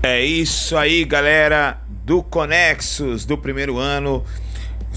É isso aí, galera do Conexos do primeiro ano.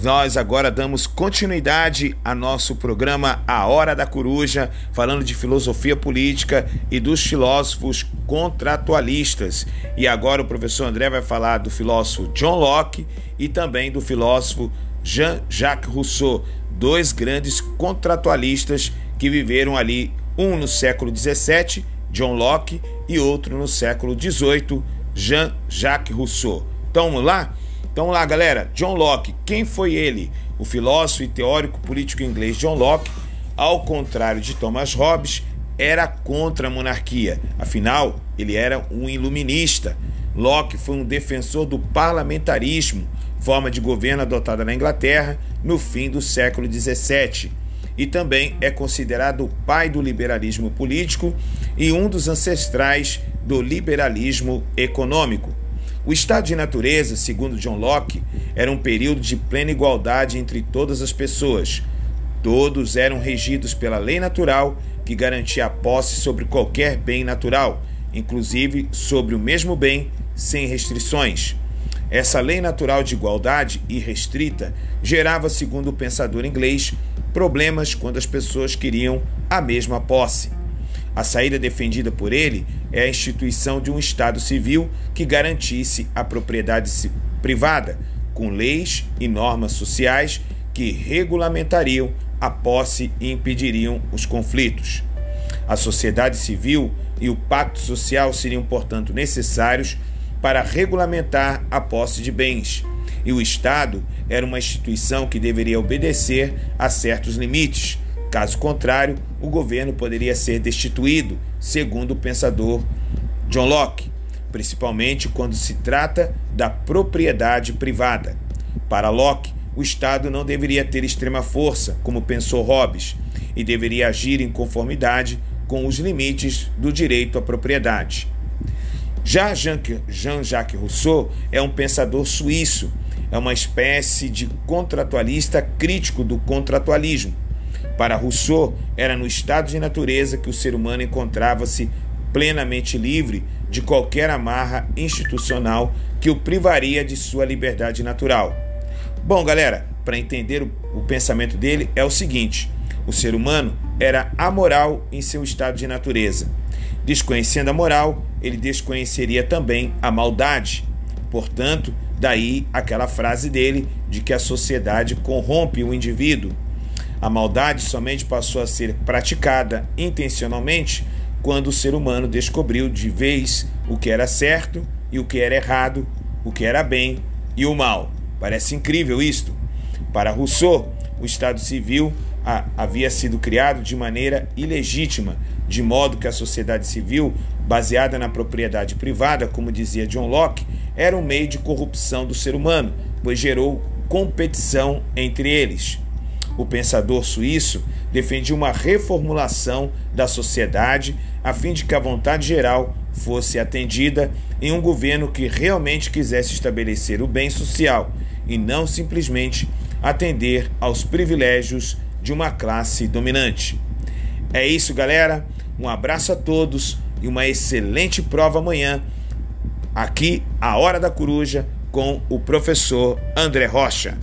Nós agora damos continuidade a nosso programa A Hora da Coruja, falando de filosofia política e dos filósofos contratualistas. E agora o professor André vai falar do filósofo John Locke e também do filósofo Jean-Jacques Rousseau, dois grandes contratualistas que viveram ali, um no século XVII, John Locke, e outro no século XVIII, Jean-Jacques Rousseau. Então vamos lá? Então lá, galera, John Locke, quem foi ele? O filósofo e teórico político inglês John Locke, ao contrário de Thomas Hobbes, era contra a monarquia. Afinal, ele era um iluminista. Locke foi um defensor do parlamentarismo, forma de governo adotada na Inglaterra no fim do século XVII, e também é considerado o pai do liberalismo político e um dos ancestrais do liberalismo econômico. O estado de natureza, segundo John Locke, era um período de plena igualdade entre todas as pessoas. Todos eram regidos pela lei natural que garantia a posse sobre qualquer bem natural, inclusive sobre o mesmo bem, sem restrições. Essa lei natural de igualdade irrestrita gerava, segundo o pensador inglês, problemas quando as pessoas queriam a mesma posse. A saída defendida por ele é a instituição de um Estado civil que garantisse a propriedade privada, com leis e normas sociais que regulamentariam a posse e impediriam os conflitos. A sociedade civil e o pacto social seriam, portanto, necessários para regulamentar a posse de bens, e o Estado era uma instituição que deveria obedecer a certos limites, Caso contrário, o governo poderia ser destituído, segundo o pensador John Locke, principalmente quando se trata da propriedade privada. Para Locke, o Estado não deveria ter extrema força, como pensou Hobbes, e deveria agir em conformidade com os limites do direito à propriedade. Já Jean-Jacques Rousseau é um pensador suíço, é uma espécie de contratualista crítico do contratualismo para Rousseau, era no estado de natureza que o ser humano encontrava-se plenamente livre de qualquer amarra institucional que o privaria de sua liberdade natural. Bom, galera, para entender o, o, pensamento dele é o seguinte: o ser humano era amoral em seu estado de natureza. Desconhecendo a moral, ele desconheceria também a maldade. Portanto, daí aquela frase dele de que a sociedade corrompe o indivíduo. A maldade somente passou a ser praticada intencionalmente quando o ser humano descobriu de vez o que era certo e o que era errado, o que era bem e o mal. Parece incrível isto. Para Rousseau, o Estado civil havia sido criado de maneira ilegítima, de modo que a sociedade civil, baseada na propriedade privada, como dizia John Locke, era um meio de corrupção do ser humano, pois gerou competição entre eles. O pensador suíço defendia uma reformulação da sociedade a fim de que a vontade geral fosse atendida em um governo que realmente quisesse estabelecer o bem social e não simplesmente atender aos privilégios de uma classe dominante. É isso, galera. Um abraço a todos e uma excelente prova amanhã. Aqui, a Hora da Coruja, com o professor André Rocha.